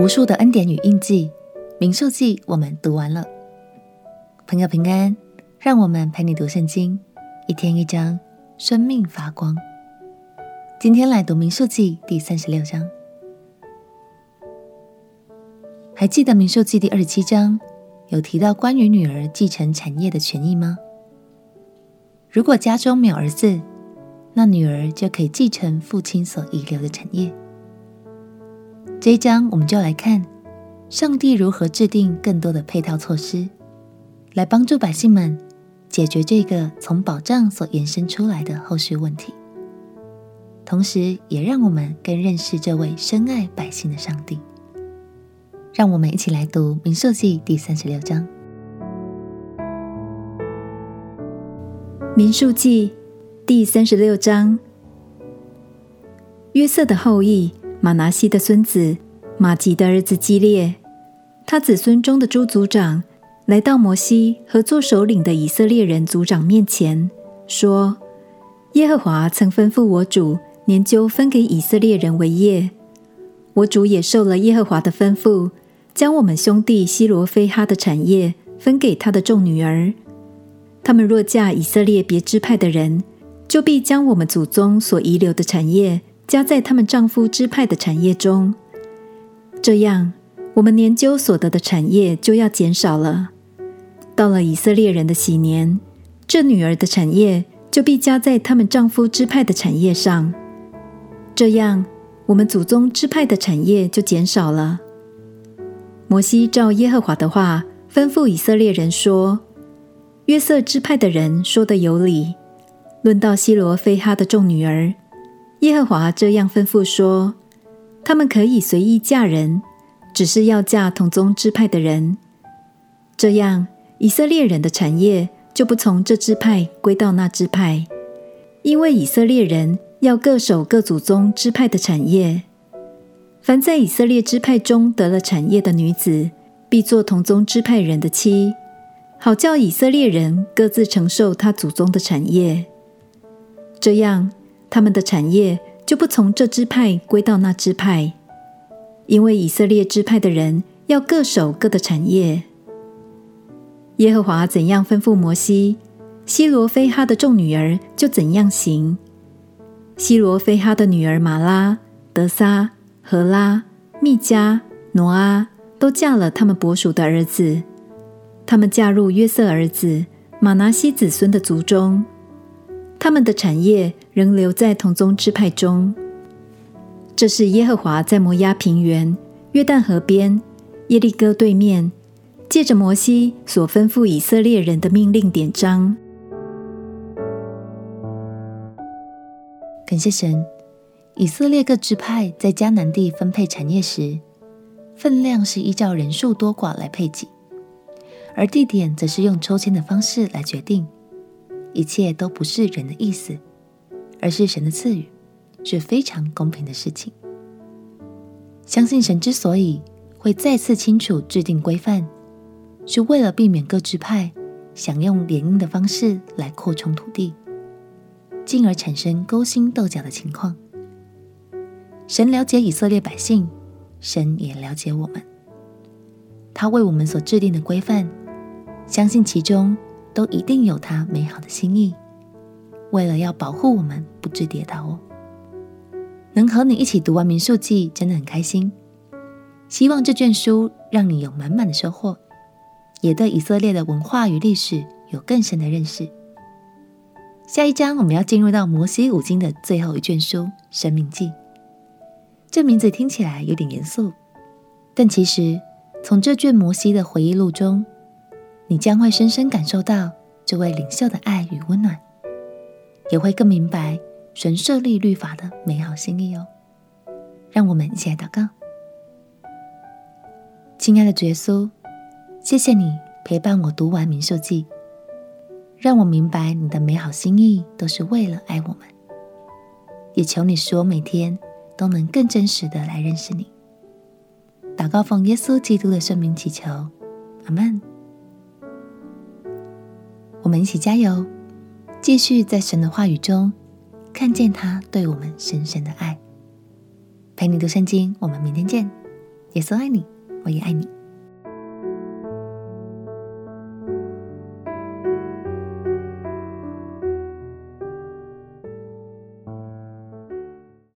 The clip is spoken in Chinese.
无数的恩典与印记，民数记我们读完了。朋友平安，让我们陪你读圣经，一天一章，生命发光。今天来读民数记第三十六章。还记得民数记第二十七章有提到关于女儿继承产业的权益吗？如果家中没有儿子，那女儿就可以继承父亲所遗留的产业。这一章我们就来看上帝如何制定更多的配套措施，来帮助百姓们解决这个从保障所延伸出来的后续问题，同时也让我们更认识这位深爱百姓的上帝。让我们一起来读民数记第三十六章。民数记第三十六章，约瑟的后裔。马拿西的孙子马吉的儿子基列，他子孙中的诸族长来到摩西和作首领的以色列人族长面前，说：“耶和华曾吩咐我主年究分给以色列人为业，我主也受了耶和华的吩咐，将我们兄弟西罗非哈的产业分给他的众女儿。他们若嫁以色列别支派的人，就必将我们祖宗所遗留的产业。”加在他们丈夫支派的产业中，这样我们年究所得的产业就要减少了。到了以色列人的喜年，这女儿的产业就必加在他们丈夫支派的产业上，这样我们祖宗支派的产业就减少了。摩西照耶和华的话吩咐以色列人说：“约瑟支派的人说得有理。论到西罗非哈的众女儿。”耶和华这样吩咐说：“他们可以随意嫁人，只是要嫁同宗支派的人。这样，以色列人的产业就不从这支派归到那支派，因为以色列人要各守各祖宗支派的产业。凡在以色列支派中得了产业的女子，必做同宗支派人的妻，好叫以色列人各自承受他祖宗的产业。这样。”他们的产业就不从这支派归到那支派，因为以色列支派的人要各守各的产业。耶和华怎样吩咐摩西，西罗非哈的众女儿就怎样行。西罗非哈的女儿玛拉、德撒、何拉、密迦、挪阿都嫁了他们伯属的儿子，他们嫁入约瑟儿子马拿西子孙的族中。他们的产业仍留在同宗支派中。这是耶和华在摩押平原、约旦河边、耶利哥对面，借着摩西所吩咐以色列人的命令典章。感谢神，以色列各支派在迦南地分配产业时，分量是依照人数多寡来配给，而地点则是用抽签的方式来决定。一切都不是人的意思，而是神的赐予，是非常公平的事情。相信神之所以会再次清楚制定规范，是为了避免各支派想用联姻的方式来扩充土地，进而产生勾心斗角的情况。神了解以色列百姓，神也了解我们。他为我们所制定的规范，相信其中。都一定有他美好的心意，为了要保护我们不致跌倒哦。能和你一起读完民数记，真的很开心。希望这卷书让你有满满的收获，也对以色列的文化与历史有更深的认识。下一章我们要进入到摩西五经的最后一卷书《申命记》。这名字听起来有点严肃，但其实从这卷摩西的回忆录中。你将会深深感受到这位领袖的爱与温暖，也会更明白神设立律法的美好心意哦。让我们一起来祷告。亲爱的耶稣，谢谢你陪伴我读完民数记，让我明白你的美好心意都是为了爱我们。也求你使我每天都能更真实的来认识你。祷告奉耶稣基督的圣名祈求，阿门。我们一起加油，继续在神的话语中看见他对我们深深的爱。陪你读圣经，我们明天见。耶稣爱你，我也爱你。